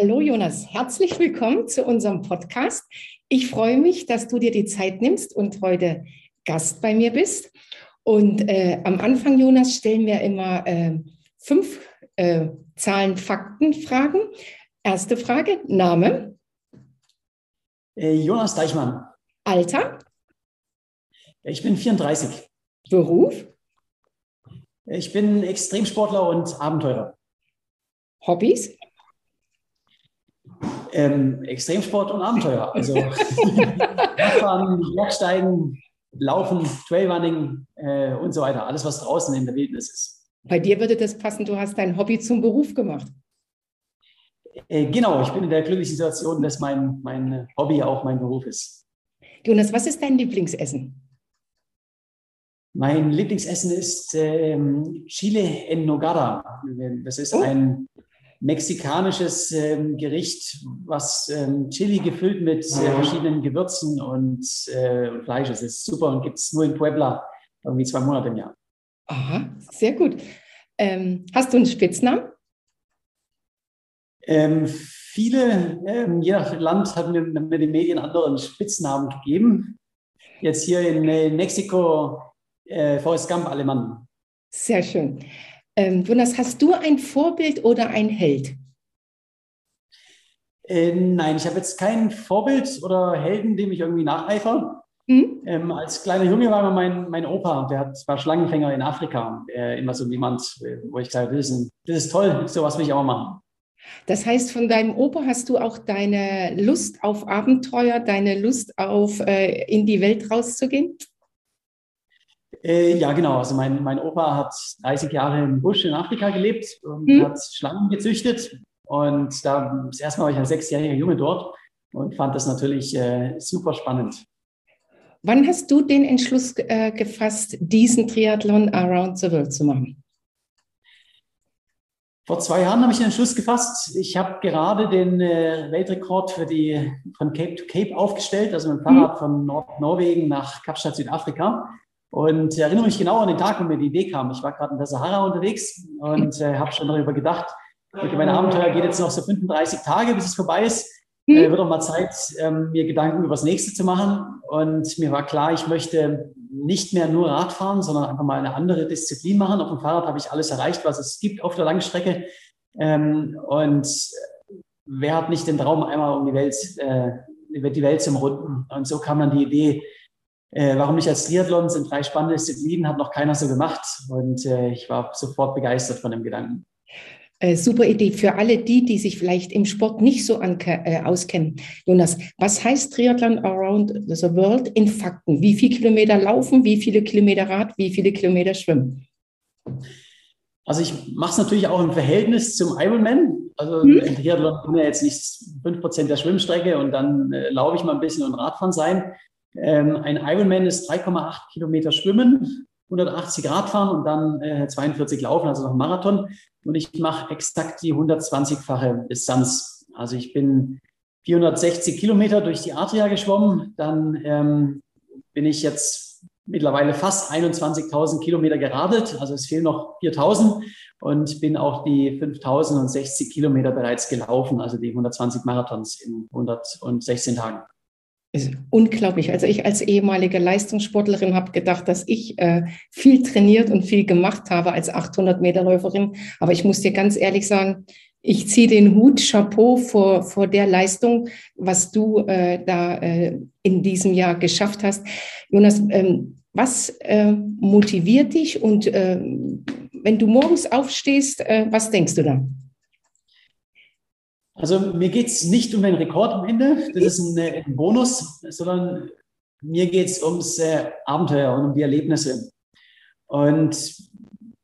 Hallo Jonas, herzlich willkommen zu unserem Podcast. Ich freue mich, dass du dir die Zeit nimmst und heute Gast bei mir bist. Und äh, am Anfang, Jonas, stellen wir immer äh, fünf äh, Zahlen, Fakten, Fragen. Erste Frage, Name. Äh, Jonas Deichmann. Alter. Ich bin 34. Beruf. Ich bin Extremsportler und Abenteurer. Hobbys? Ähm, Extremsport und Abenteuer. Also Radfahren, Bergsteigen, Laufen, Trailrunning äh, und so weiter. Alles, was draußen in der Wildnis ist. Bei dir würde das passen, du hast dein Hobby zum Beruf gemacht. Äh, genau, ich bin in der glücklichen Situation, dass mein, mein Hobby auch mein Beruf ist. Jonas, was ist dein Lieblingsessen? Mein Lieblingsessen ist ähm, Chile en Nogada. Das ist oh. ein mexikanisches ähm, Gericht, was ähm, Chili gefüllt mit äh, verschiedenen Gewürzen und, äh, und Fleisch ist. Das ist super und gibt es nur in Puebla irgendwie zwei Monate im Jahr. Aha, sehr gut. Ähm, hast du einen Spitznamen? Ähm, viele, ähm, je nach Land haben mir, mir die Medien anderen Spitznamen gegeben. Jetzt hier in, in Mexiko äh, Forrest Gump Alemann. Sehr schön. Ähm, Jonas, hast du ein Vorbild oder ein Held? Äh, nein, ich habe jetzt kein Vorbild oder Helden, dem ich irgendwie nacheifere. Mhm. Ähm, als kleiner Junge war mein, mein Opa, der hat, war Schlangenfänger in Afrika, äh, immer so jemand, äh, wo ich gesagt habe, das ist, das ist toll, sowas will ich auch machen. Das heißt, von deinem Opa hast du auch deine Lust auf Abenteuer, deine Lust auf äh, in die Welt rauszugehen? Äh, ja, genau. Also mein, mein Opa hat 30 Jahre im Busch in Afrika gelebt und hm. hat Schlangen gezüchtet. Und da das erste Mal war ich als sechsjähriger Junge dort und fand das natürlich äh, super spannend. Wann hast du den Entschluss äh, gefasst, diesen Triathlon Around the World zu machen? Vor zwei Jahren habe ich den Entschluss gefasst. Ich habe gerade den äh, Weltrekord für die von Cape to Cape aufgestellt, also mit dem Fahrrad hm. von Nord-Norwegen nach Kapstadt, Südafrika. Und ich erinnere mich genau an den Tag, wo mir die Idee kam. Ich war gerade in der Sahara unterwegs und äh, habe schon darüber gedacht, okay, mein Abenteuer geht jetzt noch so 35 Tage, bis es vorbei ist. Hm. Äh, wird auch mal Zeit, ähm, mir Gedanken über das nächste zu machen. Und mir war klar, ich möchte nicht mehr nur Radfahren, sondern einfach mal eine andere Disziplin machen. Auf dem Fahrrad habe ich alles erreicht, was es gibt auf der Langstrecke. Ähm, und wer hat nicht den Traum, einmal um die Welt, äh, die Welt zu runden? Und so kam dann die Idee, äh, warum nicht als Triathlon? Sind drei spannende Disziplinen, hat noch keiner so gemacht. Und äh, ich war sofort begeistert von dem Gedanken. Äh, super Idee für alle die, die sich vielleicht im Sport nicht so äh, auskennen. Jonas, was heißt Triathlon Around the World in Fakten? Wie viele Kilometer laufen, wie viele Kilometer Rad, wie viele Kilometer schwimmen? Also ich mache es natürlich auch im Verhältnis zum Ironman. Also hm. im Triathlon bin ja jetzt nicht 5% der Schwimmstrecke und dann äh, laufe ich mal ein bisschen und Radfahren sein. Ähm, ein Ironman ist 3,8 Kilometer Schwimmen, 180 Radfahren und dann äh, 42 Laufen, also noch Marathon. Und ich mache exakt die 120-fache Distanz. Also ich bin 460 Kilometer durch die Adria geschwommen. Dann ähm, bin ich jetzt mittlerweile fast 21.000 Kilometer geradelt. Also es fehlen noch 4.000 und bin auch die 5.060 Kilometer bereits gelaufen, also die 120 Marathons in 116 Tagen ist unglaublich. Also ich als ehemalige Leistungssportlerin habe gedacht, dass ich äh, viel trainiert und viel gemacht habe als 800 Meter Läuferin. Aber ich muss dir ganz ehrlich sagen, ich ziehe den Hut, Chapeau vor, vor der Leistung, was du äh, da äh, in diesem Jahr geschafft hast. Jonas, ähm, was äh, motiviert dich und äh, wenn du morgens aufstehst, äh, was denkst du da? Also mir geht es nicht um den Rekord am Ende, das ist ein, ein Bonus, sondern mir geht es ums äh, Abenteuer und um die Erlebnisse. Und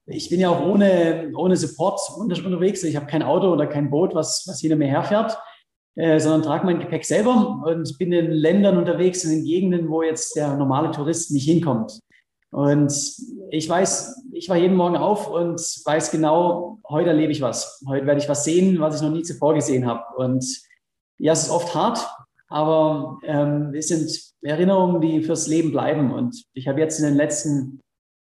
ich bin ja auch ohne, ohne Support unterwegs. Ich habe kein Auto oder kein Boot, was, was hinter mir herfährt, äh, sondern trage mein Gepäck selber und bin in Ländern unterwegs, in den Gegenden, wo jetzt der normale Tourist nicht hinkommt. Und ich weiß, ich war jeden Morgen auf und weiß genau, heute erlebe ich was. Heute werde ich was sehen, was ich noch nie zuvor gesehen habe. Und ja, es ist oft hart, aber ähm, es sind Erinnerungen, die fürs Leben bleiben. Und ich habe jetzt in den letzten,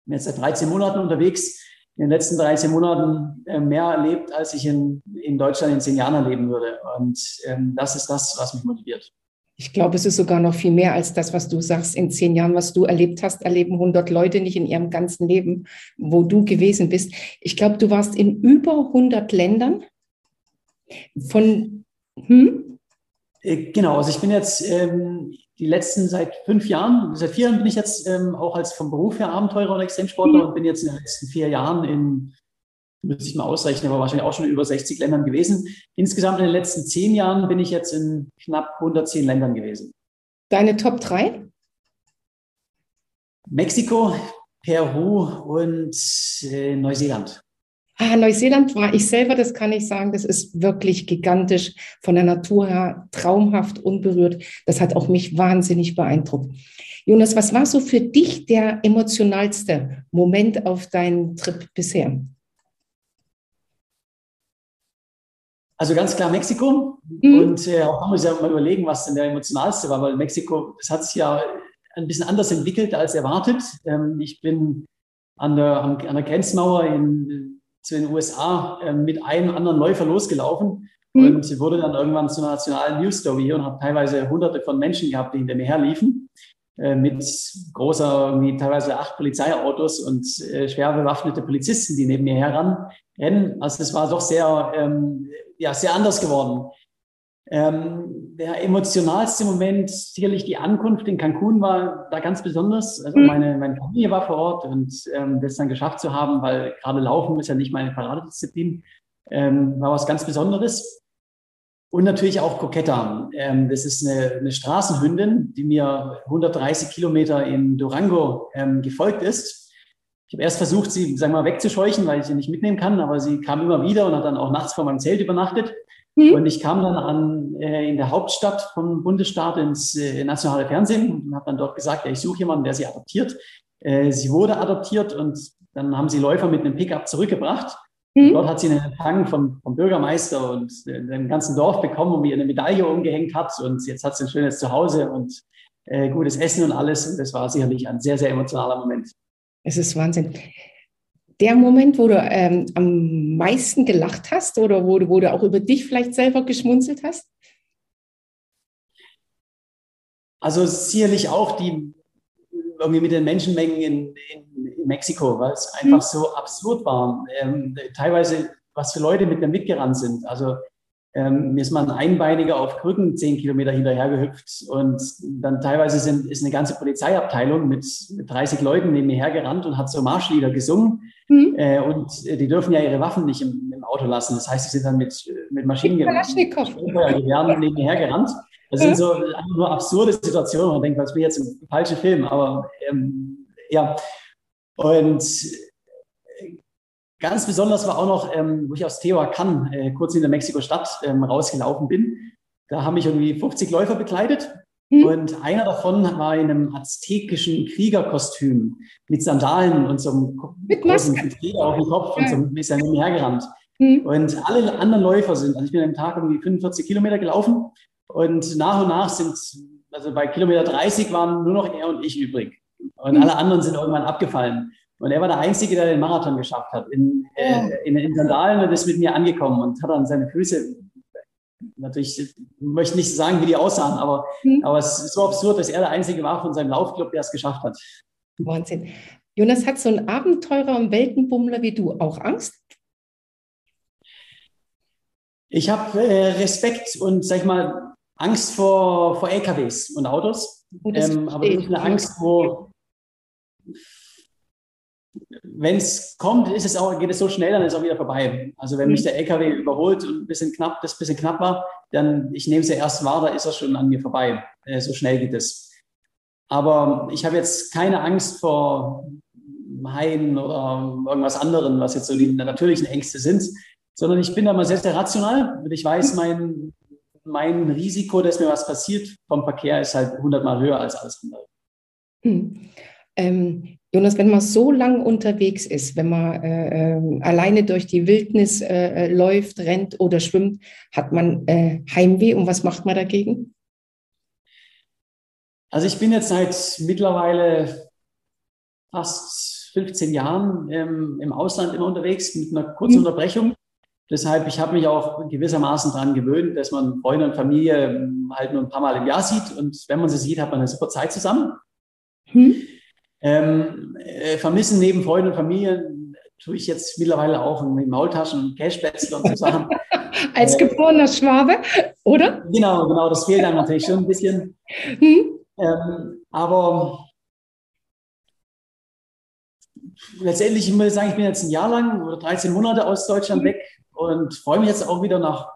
jetzt seit 13 Monaten unterwegs, in den letzten 13 Monaten äh, mehr erlebt, als ich in, in Deutschland in zehn Jahren erleben würde. Und ähm, das ist das, was mich motiviert. Ich glaube, es ist sogar noch viel mehr als das, was du sagst. In zehn Jahren, was du erlebt hast, erleben 100 Leute nicht in ihrem ganzen Leben, wo du gewesen bist. Ich glaube, du warst in über 100 Ländern. Von, hm? Äh, genau, also ich bin jetzt ähm, die letzten seit fünf Jahren, seit vier Jahren bin ich jetzt ähm, auch als vom Beruf her Abenteurer und Extremsportler mhm. und bin jetzt in den letzten vier Jahren in müsste ich mal ausrechnen, aber wahrscheinlich auch schon in über 60 Ländern gewesen. Insgesamt in den letzten zehn Jahren bin ich jetzt in knapp 110 Ländern gewesen. Deine Top 3? Mexiko, Peru und äh, Neuseeland. Ah, Neuseeland war ich selber, das kann ich sagen, das ist wirklich gigantisch, von der Natur her traumhaft, unberührt. Das hat auch mich wahnsinnig beeindruckt. Jonas, was war so für dich der emotionalste Moment auf deinem Trip bisher? Also ganz klar Mexiko. Mhm. Und äh, auch haben wir uns ja mal überlegen, was denn der emotionalste war, weil Mexiko, das hat sich ja ein bisschen anders entwickelt als erwartet. Ähm, ich bin an der, an der Grenzmauer in, zu den USA äh, mit einem anderen Läufer losgelaufen mhm. und wurde dann irgendwann zu einer nationalen News Story und habe teilweise hunderte von Menschen gehabt, die hinter mir herliefen äh, mit großer, irgendwie teilweise acht Polizeiautos und äh, schwer bewaffnete Polizisten, die neben mir herrennen. Also es war doch sehr ähm, ja, sehr anders geworden. Ähm, der emotionalste Moment, sicherlich die Ankunft in Cancun war da ganz besonders. Also mhm. meine, meine Familie war vor Ort und ähm, das dann geschafft zu haben, weil gerade Laufen ist ja nicht meine Paradedisziplin, ähm, war was ganz Besonderes. Und natürlich auch Coqueta. Ähm, das ist eine, eine, Straßenhündin, die mir 130 Kilometer in Durango ähm, gefolgt ist ich habe erst versucht, sie, sagen wir mal, wegzuscheuchen, weil ich sie nicht mitnehmen kann, aber sie kam immer wieder und hat dann auch nachts vor meinem Zelt übernachtet. Mhm. Und ich kam dann an, äh, in der Hauptstadt vom Bundesstaat ins äh, nationale Fernsehen und habe dann dort gesagt, ja, ich suche jemanden, der sie adoptiert. Äh, sie wurde adoptiert und dann haben sie Läufer mit einem Pickup zurückgebracht. Mhm. Dort hat sie einen Empfang vom, vom Bürgermeister und äh, dem ganzen Dorf bekommen, wo mir eine Medaille umgehängt hat. Und jetzt hat sie ein schönes Zuhause und äh, gutes Essen und alles. Und das war sicherlich ein sehr, sehr emotionaler Moment. Es ist Wahnsinn. Der Moment, wo du ähm, am meisten gelacht hast oder wo du, wo du auch über dich vielleicht selber geschmunzelt hast? Also sicherlich auch die irgendwie mit den Menschenmengen in, in, in Mexiko, weil es einfach mhm. so absurd war. Ähm, teilweise, was für Leute mit mir mitgerannt sind. Also ähm, mir ist mal ein Einbeiniger auf Krücken zehn Kilometer hinterhergehüpft und dann teilweise sind, ist eine ganze Polizeiabteilung mit, mit 30 Leuten neben mir hergerannt und hat so Marschlieder gesungen. Mhm. Äh, und die dürfen ja ihre Waffen nicht im, im, Auto lassen. Das heißt, sie sind dann mit, mit Maschinengewehren neben mir hergerannt. Das sind so einfach nur absurde Situationen. Man denkt, was bin jetzt im falschen Film? Aber ähm, ja. Und Ganz besonders war auch noch, ähm, wo ich aus Tehuacan, äh, kurz in der Mexiko-Stadt, ähm, rausgelaufen bin. Da haben mich irgendwie 50 Läufer begleitet. Mhm. Und einer davon war in einem aztekischen Kriegerkostüm mit Sandalen und so einem mit großen Feder auf dem Kopf ja. und so ein bisschen hergerannt. Mhm. Und alle anderen Läufer sind, also ich bin am Tag irgendwie 45 Kilometer gelaufen und nach und nach sind, also bei Kilometer 30 waren nur noch er und ich übrig. Und mhm. alle anderen sind irgendwann abgefallen. Und er war der Einzige, der den Marathon geschafft hat. In, äh, in, in Sandalen und ist mit mir angekommen und hat dann seine Füße, natürlich, ich möchte nicht sagen, wie die aussahen, aber, mhm. aber es ist so absurd, dass er der Einzige war von seinem Laufclub, der es geschafft hat. Wahnsinn. Jonas, hat so ein Abenteurer und Weltenbummler wie du auch Angst? Ich habe äh, Respekt und, sag ich mal, Angst vor, vor LKWs und Autos. Oh, ähm, aber nicht eine Angst, wo wenn es kommt, ist es auch, geht es so schnell, dann ist es auch wieder vorbei. Also wenn mich der LKW überholt und ein bisschen knapp, das ein bisschen knapp war, dann ich nehme es ja erst wahr, da ist er schon an mir vorbei. Äh, so schnell geht es. Aber ich habe jetzt keine Angst vor Haien oder irgendwas anderem, was jetzt so die natürlichen Ängste sind, sondern ich bin da mal sehr, sehr rational und ich weiß, mein, mein Risiko, dass mir was passiert vom Verkehr ist halt hundertmal höher als alles andere. Hm. Ähm, Jonas, wenn man so lang unterwegs ist, wenn man äh, äh, alleine durch die Wildnis äh, äh, läuft, rennt oder schwimmt, hat man äh, Heimweh und was macht man dagegen? Also ich bin jetzt seit mittlerweile fast 15 Jahren ähm, im Ausland immer unterwegs mit einer kurzen mhm. Unterbrechung. Deshalb, ich habe mich auch gewissermaßen daran gewöhnt, dass man Freunde und Familie ähm, halt nur ein paar Mal im Jahr sieht. Und wenn man sie sieht, hat man eine super Zeit zusammen. Hm. Ähm, äh, vermissen neben Freunden und Familie tue ich jetzt mittlerweile auch mit Maultaschen und Cashbätzle und so Sachen. Als äh, geborener Schwabe, oder? Genau, genau, das fehlt dann natürlich schon ein bisschen. Hm. Ähm, aber letztendlich, ich muss sagen, ich bin jetzt ein Jahr lang oder 13 Monate aus Deutschland hm. weg und freue mich jetzt auch wieder nach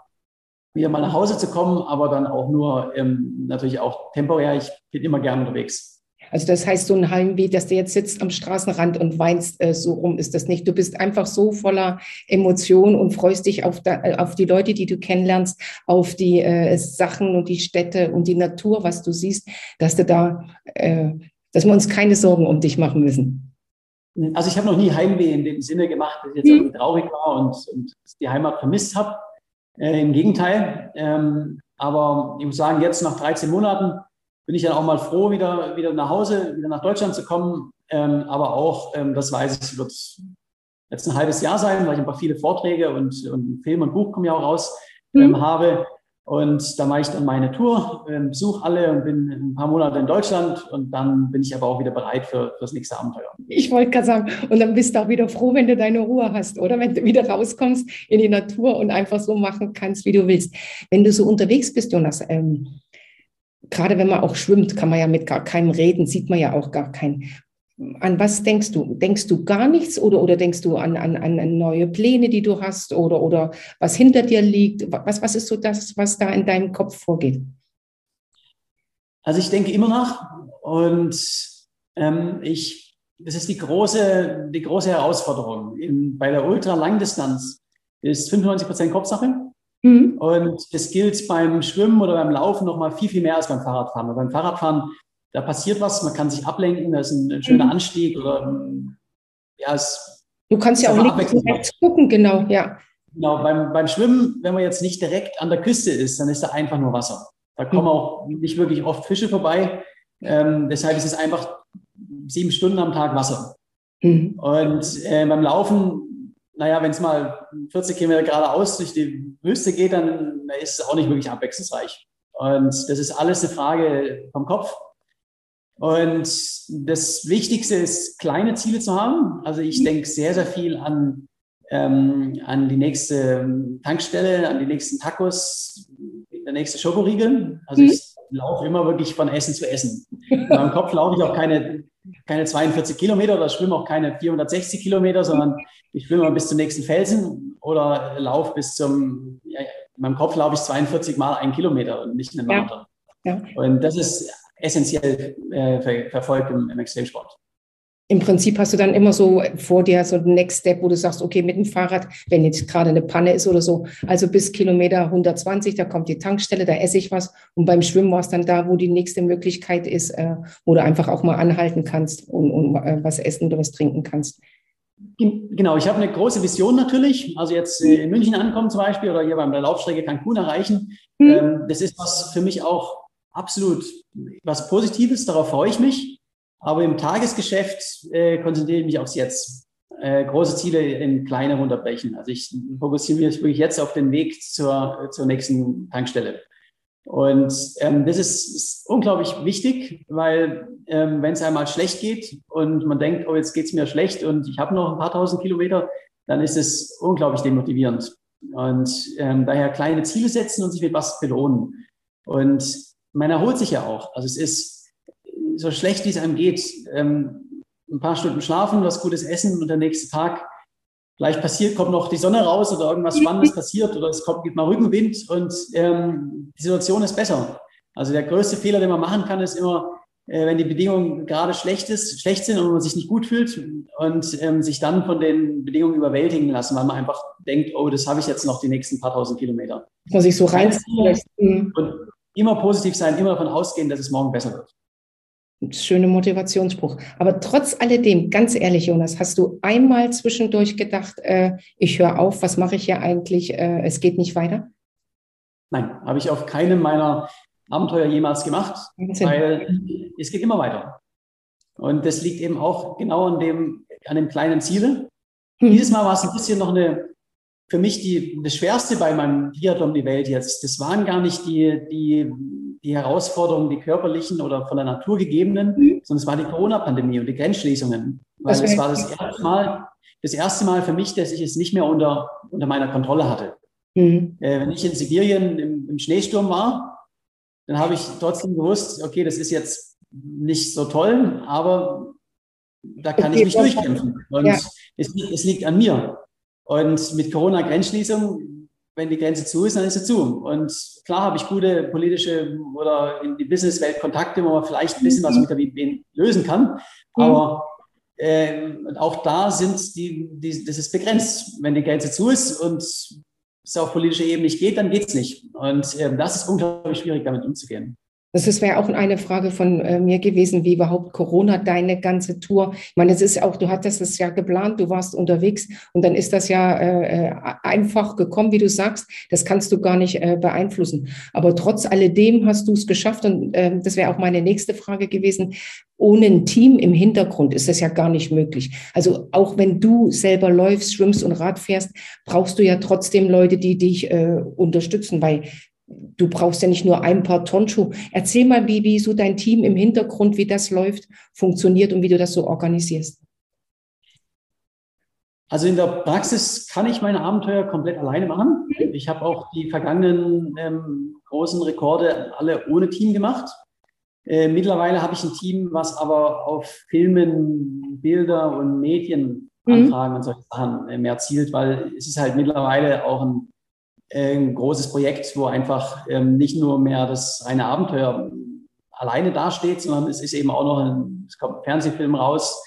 wieder mal nach Hause zu kommen, aber dann auch nur ähm, natürlich auch temporär. Ich bin immer gerne unterwegs. Also das heißt, so ein Heimweh, dass du jetzt sitzt am Straßenrand und weinst, äh, so rum ist das nicht. Du bist einfach so voller Emotion und freust dich auf, da, äh, auf die Leute, die du kennenlernst, auf die äh, Sachen und die Städte und die Natur, was du siehst, dass du da, äh, dass wir uns keine Sorgen um dich machen müssen. Also ich habe noch nie Heimweh in dem Sinne gemacht, dass ich jetzt hm. traurig war und, und die Heimat vermisst habe. Äh, Im Gegenteil. Ähm, aber ich muss sagen, jetzt nach 13 Monaten bin ich dann auch mal froh, wieder, wieder nach Hause, wieder nach Deutschland zu kommen. Ähm, aber auch, ähm, das weiß ich, wird jetzt ein halbes Jahr sein, weil ich ein paar viele Vorträge und, und Film und Buch kommen ja auch raus, ähm, mhm. habe. Und da mache ich dann meine Tour, ähm, besuche alle und bin ein paar Monate in Deutschland und dann bin ich aber auch wieder bereit für, für das nächste Abenteuer. Ich wollte gerade sagen, und dann bist du auch wieder froh, wenn du deine Ruhe hast, oder? Wenn du wieder rauskommst in die Natur und einfach so machen kannst, wie du willst. Wenn du so unterwegs bist, Jonas, ähm, gerade wenn man auch schwimmt, kann man ja mit gar keinem reden, sieht man ja auch gar keinen. An was denkst du? Denkst du gar nichts oder, oder denkst du an, an, an neue Pläne, die du hast oder, oder was hinter dir liegt? Was, was ist so das, was da in deinem Kopf vorgeht? Also ich denke immer nach und ähm, ich, das ist die große, die große Herausforderung. In, bei der Ultralangdistanz ist 95 Prozent Kopfsache. Mhm. Und das gilt beim Schwimmen oder beim Laufen noch mal viel, viel mehr als beim Fahrradfahren. Weil beim Fahrradfahren, da passiert was, man kann sich ablenken, da ist ein, ein schöner mhm. Anstieg oder ja, es Du kannst ja auch nicht gucken, genau, ja. Genau, beim, beim Schwimmen, wenn man jetzt nicht direkt an der Küste ist, dann ist da einfach nur Wasser. Da kommen mhm. auch nicht wirklich oft Fische vorbei. Ähm, deshalb ist es einfach sieben Stunden am Tag Wasser. Mhm. Und äh, beim Laufen naja, wenn es mal 40 Kilometer geradeaus durch die Wüste geht, dann ist es auch nicht wirklich abwechslungsreich. Und das ist alles eine Frage vom Kopf. Und das Wichtigste ist, kleine Ziele zu haben. Also ich denke sehr, sehr viel an, ähm, an die nächste Tankstelle, an die nächsten Tacos, der nächste Schokoriegel. Also ich laufe immer wirklich von Essen zu Essen. In meinem Kopf laufe ich auch keine, keine 42 Kilometer oder schwimme auch keine 460 Kilometer, sondern ich schwimme bis zum nächsten Felsen oder laufe bis zum, ja, in meinem Kopf laufe ich 42 Mal einen Kilometer und nicht einen Marathon. Ja. Ja. Und das ist essentiell äh, ver verfolgt im, im Extremsport im Prinzip hast du dann immer so vor dir so den Next Step, wo du sagst, okay, mit dem Fahrrad, wenn jetzt gerade eine Panne ist oder so, also bis Kilometer 120, da kommt die Tankstelle, da esse ich was. Und beim Schwimmen war es dann da, wo die nächste Möglichkeit ist, äh, wo du einfach auch mal anhalten kannst und, und äh, was essen oder was trinken kannst. Genau, ich habe eine große Vision natürlich. Also jetzt äh, in München ankommen zum Beispiel oder hier beim der Laufstrecke Cancun erreichen. Mhm. Ähm, das ist was für mich auch absolut was Positives. Darauf freue ich mich. Aber im Tagesgeschäft äh, konzentriere ich mich aufs Jetzt. Äh, große Ziele in kleine runterbrechen. Also ich fokussiere mich wirklich jetzt auf den Weg zur, zur nächsten Tankstelle. Und ähm, das ist, ist, unglaublich wichtig, weil ähm, wenn es einmal schlecht geht und man denkt, oh, jetzt geht es mir schlecht und ich habe noch ein paar tausend Kilometer, dann ist es unglaublich demotivierend. Und ähm, daher kleine Ziele setzen und sich mit was belohnen. Und man erholt sich ja auch. Also es ist so schlecht wie es einem geht, ähm, ein paar Stunden schlafen, was Gutes essen und der nächste Tag vielleicht passiert, kommt noch die Sonne raus oder irgendwas Spannendes passiert oder es kommt, gibt mal Rückenwind und ähm, die Situation ist besser. Also der größte Fehler, den man machen kann, ist immer, äh, wenn die Bedingungen gerade schlecht, ist, schlecht sind und man sich nicht gut fühlt und ähm, sich dann von den Bedingungen überwältigen lassen, weil man einfach denkt, oh, das habe ich jetzt noch die nächsten paar tausend Kilometer. Muss ich so reinziehen. Und immer positiv sein, immer davon ausgehen, dass es morgen besser wird schöne Motivationsspruch. Aber trotz alledem, ganz ehrlich, Jonas, hast du einmal zwischendurch gedacht, äh, ich höre auf, was mache ich hier eigentlich, äh, es geht nicht weiter? Nein, habe ich auf keinem meiner Abenteuer jemals gemacht, Wahnsinn. weil es geht immer weiter. Und das liegt eben auch genau an dem, an dem kleinen Ziele. Mhm. Dieses Mal war es ein bisschen noch eine, für mich die, das Schwerste bei meinem Triathlon die Welt jetzt. Das waren gar nicht die, die, die Herausforderungen, die körperlichen oder von der Natur gegebenen, mhm. sondern es war die Corona-Pandemie und die Grenzschließungen. Weil es war das erste Mal, das erste Mal für mich, dass ich es nicht mehr unter, unter meiner Kontrolle hatte. Mhm. Äh, wenn ich in Sibirien im, im Schneesturm war, dann habe ich trotzdem gewusst, okay, das ist jetzt nicht so toll, aber da kann okay, ich mich durchkämpfen. Und ja. es, es, liegt an mir. Und mit Corona-Grenzschließung, wenn die Grenze zu ist, dann ist sie zu. Und klar habe ich gute politische oder in die Businesswelt Kontakte, wo man vielleicht ein bisschen was mhm. mit der WB lösen kann. Mhm. Aber äh, auch da sind die, die, das ist begrenzt. Wenn die Grenze zu ist und es auf politischer Ebene nicht geht, dann geht es nicht. Und äh, das ist unglaublich schwierig, damit umzugehen. Das wäre auch eine Frage von äh, mir gewesen, wie überhaupt Corona deine ganze Tour. Ich meine, es ist auch, du hattest es ja geplant, du warst unterwegs und dann ist das ja äh, äh, einfach gekommen, wie du sagst. Das kannst du gar nicht äh, beeinflussen. Aber trotz alledem hast du es geschafft und äh, das wäre auch meine nächste Frage gewesen. Ohne ein Team im Hintergrund ist das ja gar nicht möglich. Also auch wenn du selber läufst, schwimmst und Rad fährst, brauchst du ja trotzdem Leute, die dich äh, unterstützen, weil du brauchst ja nicht nur ein paar Tonschuh. Erzähl mal, wie, wie so dein Team im Hintergrund, wie das läuft, funktioniert und wie du das so organisierst. Also in der Praxis kann ich meine Abenteuer komplett alleine machen. Mhm. Ich habe auch die vergangenen ähm, großen Rekorde alle ohne Team gemacht. Äh, mittlerweile habe ich ein Team, was aber auf Filmen, Bilder und Medienanfragen mhm. und solche Sachen äh, mehr zielt, weil es ist halt mittlerweile auch ein ein großes Projekt, wo einfach ähm, nicht nur mehr das reine Abenteuer alleine dasteht, sondern es ist eben auch noch ein, es kommt ein Fernsehfilm raus,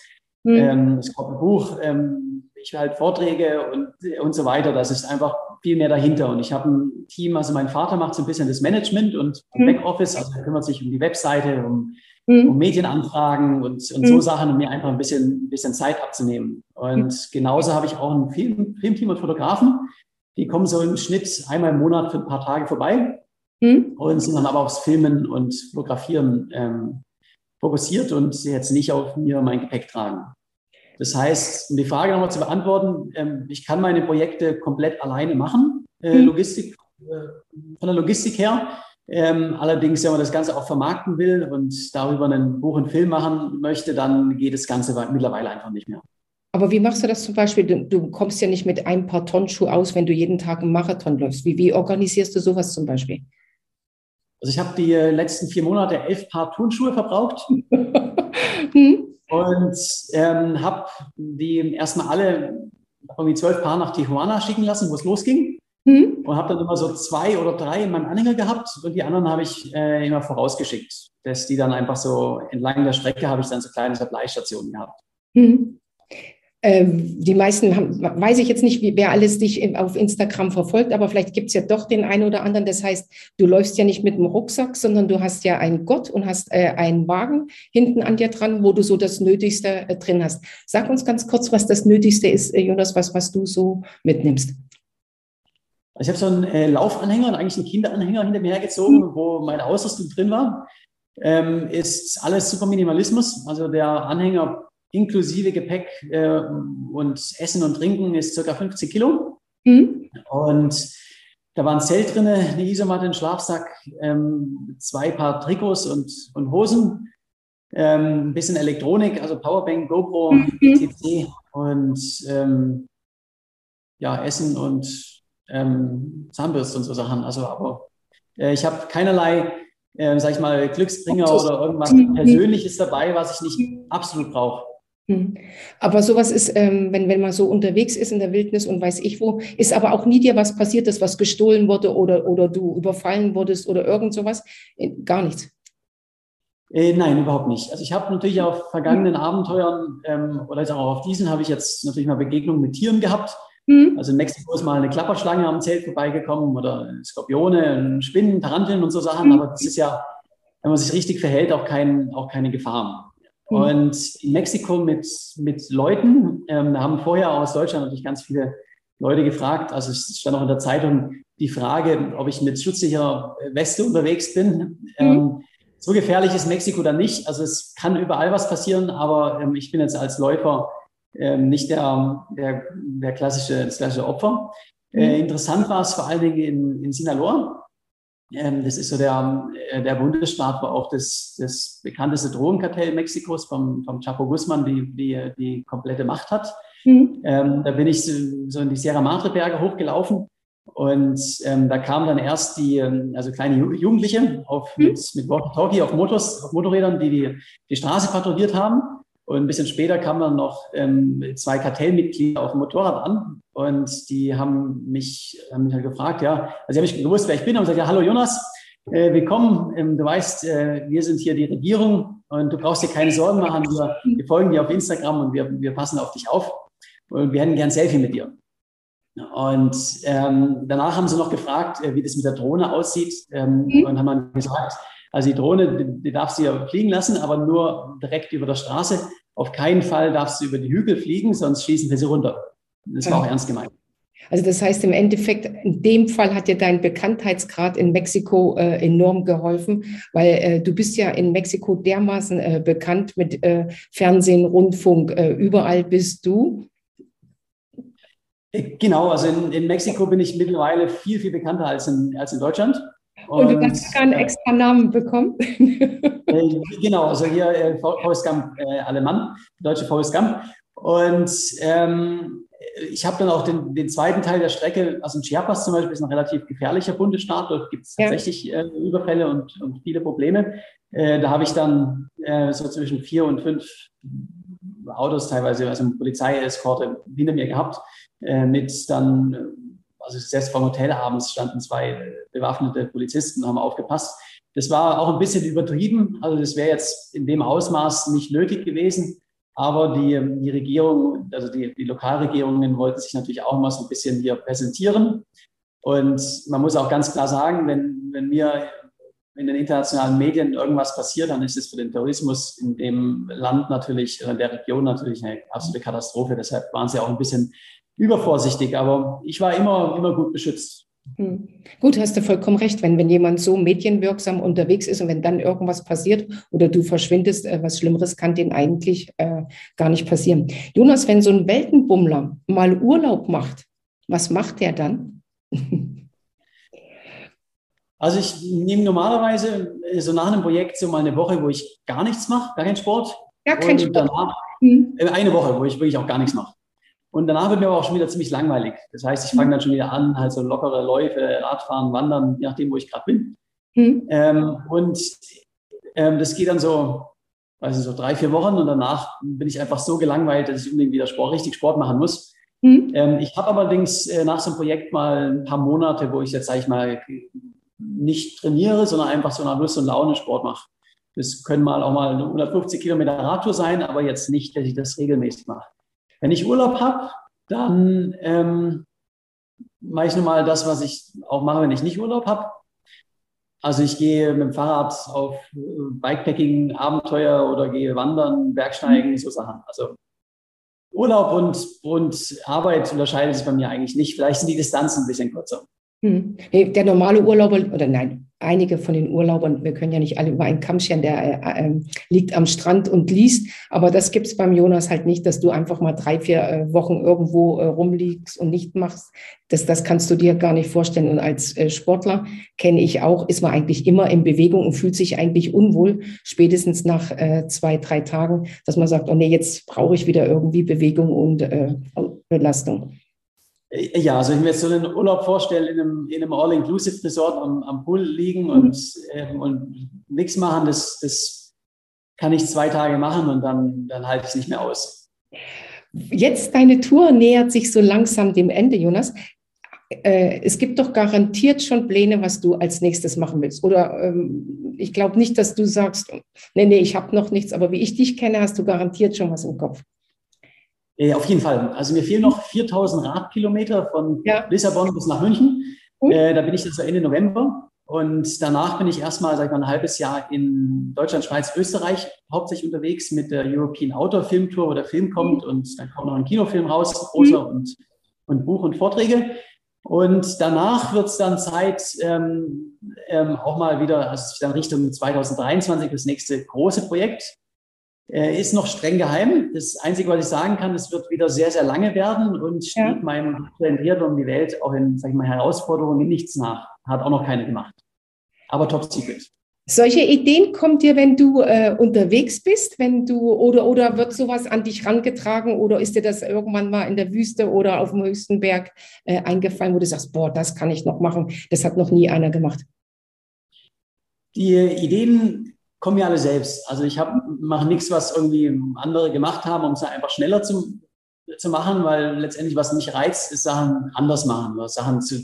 mhm. ähm, es kommt ein Buch, ähm, ich halte Vorträge und, und so weiter. Das ist einfach viel mehr dahinter. Und ich habe ein Team, also mein Vater macht so ein bisschen das Management und mhm. Backoffice, also er kümmert sich um die Webseite, um, mhm. um Medienanfragen und, und so mhm. Sachen, um mir einfach ein bisschen, ein bisschen Zeit abzunehmen. Und mhm. genauso habe ich auch ein Film, Filmteam und Fotografen, die kommen so im Schnitt einmal im Monat für ein paar Tage vorbei mhm. und sind dann aber aufs Filmen und Fotografieren ähm, fokussiert und jetzt nicht auf mir mein Gepäck tragen. Das heißt, um die Frage nochmal zu beantworten, ähm, ich kann meine Projekte komplett alleine machen, äh, mhm. Logistik, äh, von der Logistik her. Ähm, allerdings, wenn man das Ganze auch vermarkten will und darüber ein Buch und Film machen möchte, dann geht das Ganze mittlerweile einfach nicht mehr. Aber wie machst du das zum Beispiel? Du, du kommst ja nicht mit ein paar Tonschuh aus, wenn du jeden Tag einen Marathon läufst. Wie, wie organisierst du sowas zum Beispiel? Also ich habe die äh, letzten vier Monate elf Paar Turnschuhe verbraucht hm? und ähm, habe die erstmal alle irgendwie zwölf Paar nach Tijuana schicken lassen, wo es losging. Hm? Und habe dann immer so zwei oder drei in meinem Anhänger gehabt und die anderen habe ich äh, immer vorausgeschickt. Dass die dann einfach so entlang der Strecke habe ich dann so kleine Supply-Stationen gehabt. Hm. Ähm, die meisten haben, weiß ich jetzt nicht, wer alles dich auf Instagram verfolgt, aber vielleicht gibt es ja doch den einen oder anderen. Das heißt, du läufst ja nicht mit einem Rucksack, sondern du hast ja einen Gott und hast äh, einen Wagen hinten an dir dran, wo du so das Nötigste äh, drin hast. Sag uns ganz kurz, was das Nötigste ist, äh, Jonas, was, was du so mitnimmst. Ich habe so einen Laufanhänger, eigentlich einen Kinderanhänger hinter mir hergezogen, mhm. wo meine Ausrüstung drin war. Ähm, ist alles super Minimalismus. Also der Anhänger inklusive Gepäck äh, und Essen und Trinken ist circa 50 Kilo. Mhm. Und da war ein Zelt drin, eine Isomatte, ein Schlafsack, ähm, zwei Paar Trikots und, und Hosen, ähm, ein bisschen Elektronik, also Powerbank, GoPro, mhm. PC und ähm, ja, Essen und ähm, Zahnbürste und so Sachen. Also, aber äh, ich habe keinerlei, äh, sag ich mal, Glücksbringer oder irgendwas mhm. Persönliches dabei, was ich nicht absolut brauche. Hm. Aber sowas ist, ähm, wenn, wenn man so unterwegs ist in der Wildnis und weiß ich wo, ist aber auch nie dir was passiert ist, was gestohlen wurde oder, oder du überfallen wurdest oder irgend sowas? Äh, gar nichts. Äh, nein, überhaupt nicht. Also ich habe natürlich auf vergangenen Abenteuern ähm, oder jetzt auch auf diesen habe ich jetzt natürlich mal Begegnungen mit Tieren gehabt. Mhm. Also in Mexiko ist mal eine Klapperschlange am Zelt vorbeigekommen oder Skorpione, Spinnen, Taranteln und so Sachen. Mhm. Aber das ist ja, wenn man sich richtig verhält, auch, kein, auch keine Gefahr. Mhm. Und in Mexiko mit, mit Leuten, ähm, haben vorher aus Deutschland natürlich ganz viele Leute gefragt, also es stand auch in der Zeitung die Frage, ob ich mit schutzsicherer Weste unterwegs bin. Mhm. Ähm, so gefährlich ist Mexiko dann nicht. Also es kann überall was passieren, aber ähm, ich bin jetzt als Läufer ähm, nicht der, der, der klassische, das klassische Opfer. Äh, mhm. interessant war es vor allen Dingen in, in Sinaloa. Ähm, das ist so der, äh, der Bundesstaat, wo auch das, das bekannteste Drogenkartell Mexikos vom, vom Chapo Guzman die, die, die komplette Macht hat. Mhm. Ähm, da bin ich so in die Sierra Madre Berge hochgelaufen und ähm, da kamen dann erst die, ähm, also kleine Jugendliche auf, mhm. mit, mit Walkie-Talkie auf, Motors, auf Motorrädern, die, die die Straße patrouilliert haben. Und ein bisschen später kamen dann noch ähm, zwei Kartellmitglieder auf dem Motorrad an und die haben mich, haben mich halt gefragt, ja, also sie haben nicht gewusst, wer ich bin, und gesagt, ja, hallo Jonas, äh, willkommen, ähm, du weißt, äh, wir sind hier die Regierung und du brauchst dir keine Sorgen machen, wir, wir folgen dir auf Instagram und wir, wir passen auf dich auf und wir hätten gern Selfie mit dir. Und ähm, danach haben sie noch gefragt, äh, wie das mit der Drohne aussieht ähm, mhm. und haben dann gesagt, also die Drohne, die, die darfst du ja fliegen lassen, aber nur direkt über der Straße. Auf keinen Fall darfst du über die Hügel fliegen, sonst schießen wir sie runter. Das war auch ernst gemeint. Also das heißt im Endeffekt, in dem Fall hat dir dein Bekanntheitsgrad in Mexiko äh, enorm geholfen, weil äh, du bist ja in Mexiko dermaßen äh, bekannt mit äh, Fernsehen, Rundfunk, äh, überall bist du. Äh, genau, also in, in, Mexiko bin ich mittlerweile viel, viel bekannter als in, als in Deutschland. Und, und du hast sogar einen extra Namen bekommen. genau, also hier äh, Forrest Gump äh, Alemann, deutsche Forrest Gump. Und ähm, ich habe dann auch den, den, zweiten Teil der Strecke, also in Chiapas zum Beispiel, ist ein relativ gefährlicher Bundesstaat. Dort gibt es tatsächlich ja. äh, Überfälle und, und, viele Probleme. Äh, da habe ich dann äh, so zwischen vier und fünf Autos teilweise, also Polizeieskorte hinter mir gehabt, äh, mit dann, also selbst vom Hotel abends standen zwei bewaffnete Polizisten, haben aufgepasst. Das war auch ein bisschen übertrieben. Also das wäre jetzt in dem Ausmaß nicht nötig gewesen. Aber die, die Regierung, also die, die Lokalregierungen wollten sich natürlich auch mal so ein bisschen hier präsentieren. Und man muss auch ganz klar sagen, wenn, wenn mir in den internationalen Medien irgendwas passiert, dann ist es für den Tourismus in dem Land natürlich, in der Region natürlich eine absolute Katastrophe. Deshalb waren sie auch ein bisschen übervorsichtig. Aber ich war immer, immer gut beschützt. Hm. Gut, hast du vollkommen recht. Wenn, wenn jemand so medienwirksam unterwegs ist und wenn dann irgendwas passiert oder du verschwindest, äh, was Schlimmeres kann den eigentlich äh, gar nicht passieren. Jonas, wenn so ein Weltenbummler mal Urlaub macht, was macht der dann? Also ich nehme normalerweise so nach einem Projekt so mal eine Woche, wo ich gar nichts mache, gar keinen Sport. Gar keinen Sport. Danach, hm. Eine Woche, wo ich wirklich auch gar nichts mache. Und danach wird mir aber auch schon wieder ziemlich langweilig. Das heißt, ich fange dann schon wieder an, halt so lockere Läufe, Radfahren, Wandern, je nachdem, wo ich gerade bin. Mhm. Ähm, und ähm, das geht dann so, also so drei, vier Wochen und danach bin ich einfach so gelangweilt, dass ich unbedingt wieder Sport, richtig Sport machen muss. Mhm. Ähm, ich habe allerdings äh, nach so einem Projekt mal ein paar Monate, wo ich jetzt, sage ich mal, nicht trainiere, sondern einfach so nach Lust und Laune Sport mache. Das können mal auch mal 150 Kilometer Radtour sein, aber jetzt nicht, dass ich das regelmäßig mache. Wenn ich Urlaub habe, dann ähm, mache ich nun mal das, was ich auch mache, wenn ich nicht Urlaub habe. Also ich gehe mit dem Fahrrad auf äh, Bikepacking, Abenteuer oder gehe wandern, Bergsteigen, so Sachen. Also Urlaub und, und Arbeit unterscheidet sich bei mir eigentlich nicht. Vielleicht sind die Distanzen ein bisschen kürzer. Hm. Der normale Urlauber, oder nein, einige von den Urlaubern, wir können ja nicht alle über einen Kamm scheren, der äh, äh, liegt am Strand und liest, aber das gibt es beim Jonas halt nicht, dass du einfach mal drei, vier äh, Wochen irgendwo äh, rumliegst und nicht machst. Das, das kannst du dir gar nicht vorstellen. Und als äh, Sportler kenne ich auch, ist man eigentlich immer in Bewegung und fühlt sich eigentlich unwohl, spätestens nach äh, zwei, drei Tagen, dass man sagt, oh nee, jetzt brauche ich wieder irgendwie Bewegung und Belastung. Ja, also ich mir jetzt so einen Urlaub vorstelle, in einem, in einem All-Inclusive-Resort am, am, Pool liegen und, äh, und nichts machen, das, das kann ich zwei Tage machen und dann, dann halte ich es nicht mehr aus. Jetzt deine Tour nähert sich so langsam dem Ende, Jonas. Äh, es gibt doch garantiert schon Pläne, was du als nächstes machen willst. Oder ähm, ich glaube nicht, dass du sagst, nee, nee, ich habe noch nichts, aber wie ich dich kenne, hast du garantiert schon was im Kopf. Äh, auf jeden Fall. Also mir fehlen noch 4000 Radkilometer von ja. Lissabon bis nach München. Äh, da bin ich also Ende November. Und danach bin ich erstmal, sag ich mal, ein halbes Jahr in Deutschland, Schweiz, Österreich hauptsächlich unterwegs mit der European Outdoor Film Tour, wo der Film kommt und dann kommt noch ein Kinofilm raus, großer mhm. und, und Buch und Vorträge. Und danach wird es dann Zeit, ähm, ähm, auch mal wieder, also dann Richtung 2023, das nächste große Projekt. Äh, ist noch streng geheim. Das Einzige, was ich sagen kann, es wird wieder sehr, sehr lange werden und steht ja. meinem Triathlon um die Welt auch in, sag ich mal, Herausforderungen nichts nach. Hat auch noch keine gemacht. Aber top secret. Solche Ideen kommen dir, wenn du äh, unterwegs bist, wenn du oder oder wird sowas an dich rangetragen oder ist dir das irgendwann mal in der Wüste oder auf dem höchsten Berg äh, eingefallen, wo du sagst, boah, das kann ich noch machen, das hat noch nie einer gemacht? Die Ideen kommen ja alle selbst. Also ich mache nichts, was irgendwie andere gemacht haben, um es einfach schneller zu, zu machen, weil letztendlich, was mich reizt, ist Sachen anders machen, oder Sachen zu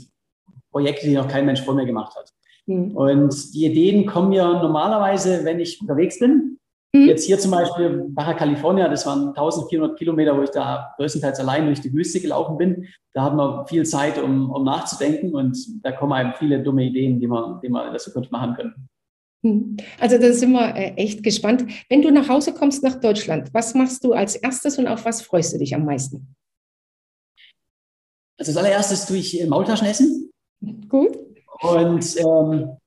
Projekte, die noch kein Mensch vor mir gemacht hat. Mhm. Und die Ideen kommen mir normalerweise, wenn ich unterwegs bin. Mhm. Jetzt hier zum Beispiel Baja California, das waren 1400 Kilometer, wo ich da größtenteils allein durch die Wüste gelaufen bin. Da hat man viel Zeit, um, um nachzudenken und da kommen einem viele dumme Ideen, die man, die man in der Zukunft machen können. Mhm. Also da sind wir äh, echt gespannt. Wenn du nach Hause kommst nach Deutschland, was machst du als erstes und auf was freust du dich am meisten? Also als allererstes tue ich Maultaschen essen. Gut. Und ähm,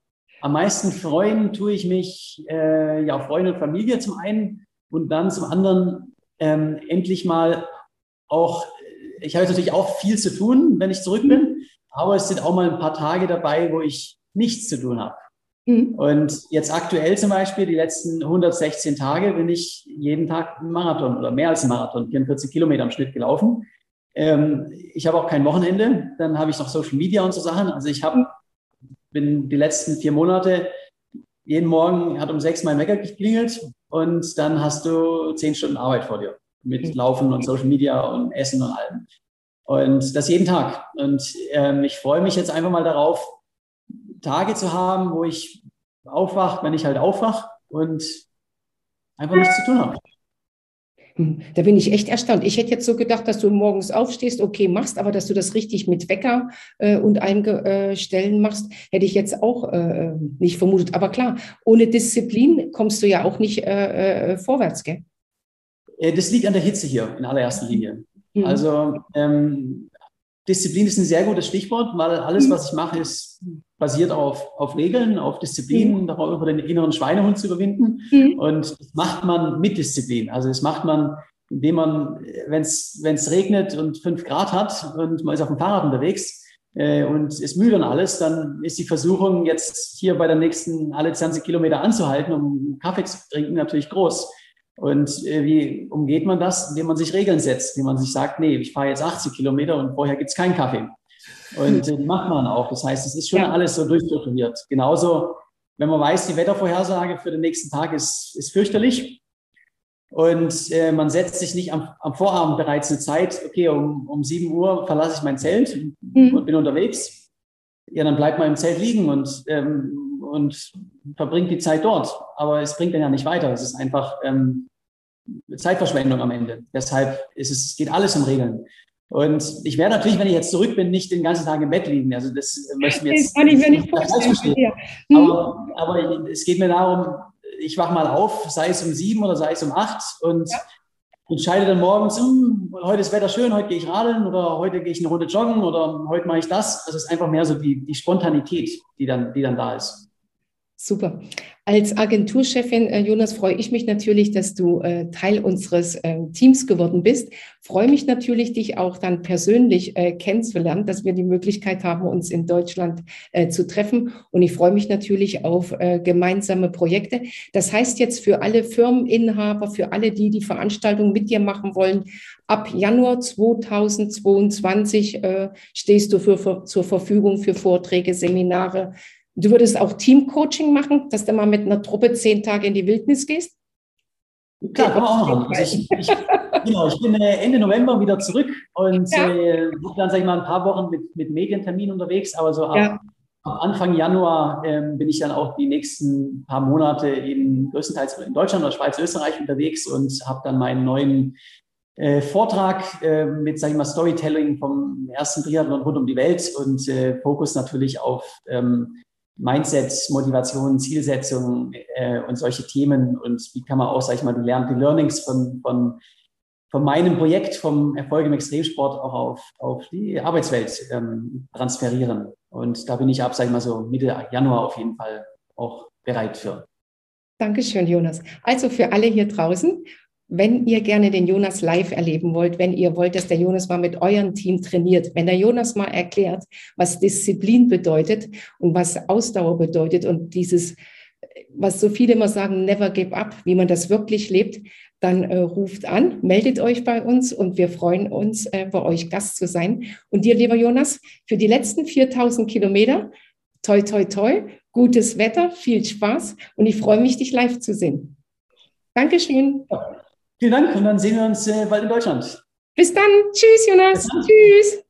am meisten freuen tue ich mich äh, ja, Freunde und Familie zum einen und dann zum anderen ähm, endlich mal auch, ich habe jetzt natürlich auch viel zu tun, wenn ich zurück bin, aber es sind auch mal ein paar Tage dabei, wo ich nichts zu tun habe. Mhm. Und jetzt aktuell zum Beispiel, die letzten 116 Tage bin ich jeden Tag einen Marathon oder mehr als einen Marathon, 44 Kilometer im Schnitt gelaufen. Ähm, ich habe auch kein Wochenende, dann habe ich noch Social Media und so Sachen. Also ich habe, bin die letzten vier Monate, jeden Morgen hat um sechs mein Wecker geklingelt und dann hast du zehn Stunden Arbeit vor dir mit mhm. Laufen und Social Media und Essen und allem. Und das jeden Tag. Und ähm, ich freue mich jetzt einfach mal darauf, Tage zu haben, wo ich aufwache, wenn ich halt aufwache und einfach nichts zu tun habe. Hm, da bin ich echt erstaunt. Ich hätte jetzt so gedacht, dass du morgens aufstehst, okay, machst, aber dass du das richtig mit Wecker äh, und Einstellen machst, hätte ich jetzt auch äh, nicht vermutet. Aber klar, ohne Disziplin kommst du ja auch nicht äh, äh vorwärts, gell? Äh, das liegt an der Hitze hier in allererster Linie. Mhm. Also ähm, Disziplin ist ein sehr gutes Stichwort, weil alles, mhm. was ich mache, ist basiert auf, auf Regeln, auf Disziplin, mhm. darüber den inneren Schweinehund zu überwinden. Mhm. Und das macht man mit Disziplin. Also das macht man, indem man, wenn es regnet und fünf Grad hat und man ist auf dem Fahrrad unterwegs äh, und ist müde und alles, dann ist die Versuchung, jetzt hier bei der nächsten alle 20 Kilometer anzuhalten, um Kaffee zu trinken, natürlich groß. Und äh, wie umgeht man das? Indem man sich Regeln setzt, indem man sich sagt, nee, ich fahre jetzt 80 Kilometer und vorher gibt es keinen Kaffee. Und äh, macht man auch. Das heißt, es ist schon ja. alles so durchstrukturiert. Genauso, wenn man weiß, die Wettervorhersage für den nächsten Tag ist, ist fürchterlich. Und äh, man setzt sich nicht am, am, Vorabend bereits eine Zeit, okay, um, um 7 Uhr verlasse ich mein Zelt mhm. und bin unterwegs. Ja, dann bleibt man im Zelt liegen und ähm, und verbringt die Zeit dort. Aber es bringt dann ja nicht weiter. Es ist einfach ähm, Zeitverschwendung am Ende. Deshalb ist es, geht alles um Regeln. Und ich werde natürlich, wenn ich jetzt zurück bin, nicht den ganzen Tag im Bett liegen. Also das möchte ich jetzt kann ich mir nicht vorstellen. Hm. Aber, aber es geht mir darum, ich wache mal auf, sei es um sieben oder sei es um acht und ja. entscheide dann morgens, hm, heute ist Wetter schön, heute gehe ich radeln oder heute gehe ich eine Runde joggen oder heute mache ich das. Also es ist einfach mehr so die, die Spontanität, die dann, die dann da ist. Super. Als Agenturchefin, äh, Jonas, freue ich mich natürlich, dass du äh, Teil unseres äh, Teams geworden bist. Freue mich natürlich, dich auch dann persönlich äh, kennenzulernen, dass wir die Möglichkeit haben, uns in Deutschland äh, zu treffen. Und ich freue mich natürlich auf äh, gemeinsame Projekte. Das heißt jetzt für alle Firmeninhaber, für alle, die die Veranstaltung mit dir machen wollen, ab Januar 2022 stehst du für, für, zur Verfügung für Vorträge, Seminare, Du würdest auch Teamcoaching machen, dass du mal mit einer Truppe zehn Tage in die Wildnis gehst? Klar, kann man auch machen. Also ich, ich, genau, ich bin äh, Ende November wieder zurück und ja. äh, dann, sage ich mal, ein paar Wochen mit, mit Medienterminen unterwegs, aber so ab, ja. ab Anfang Januar ähm, bin ich dann auch die nächsten paar Monate in größtenteils in Deutschland oder Schweiz, Österreich unterwegs und habe dann meinen neuen äh, Vortrag äh, mit, sage ich mal, Storytelling vom ersten Triathlon rund um die Welt und äh, Fokus natürlich auf ähm, Mindset, Motivation, Zielsetzung äh, und solche Themen und wie kann man auch, sag ich mal, die Learnings von, von, von meinem Projekt, vom Erfolg im Extremsport auch auf, auf die Arbeitswelt ähm, transferieren. Und da bin ich ab, sag ich mal so, Mitte Januar auf jeden Fall auch bereit für. Dankeschön, Jonas. Also für alle hier draußen, wenn ihr gerne den Jonas live erleben wollt, wenn ihr wollt, dass der Jonas mal mit eurem Team trainiert, wenn der Jonas mal erklärt, was Disziplin bedeutet und was Ausdauer bedeutet und dieses, was so viele immer sagen, never give up, wie man das wirklich lebt, dann äh, ruft an, meldet euch bei uns und wir freuen uns, äh, bei euch Gast zu sein. Und dir, lieber Jonas, für die letzten 4000 Kilometer, toi, toi, toi, gutes Wetter, viel Spaß und ich freue mich, dich live zu sehen. Dankeschön. Vielen Dank und dann sehen wir uns äh, bald in Deutschland. Bis dann. Tschüss, Jonas. Tschüss.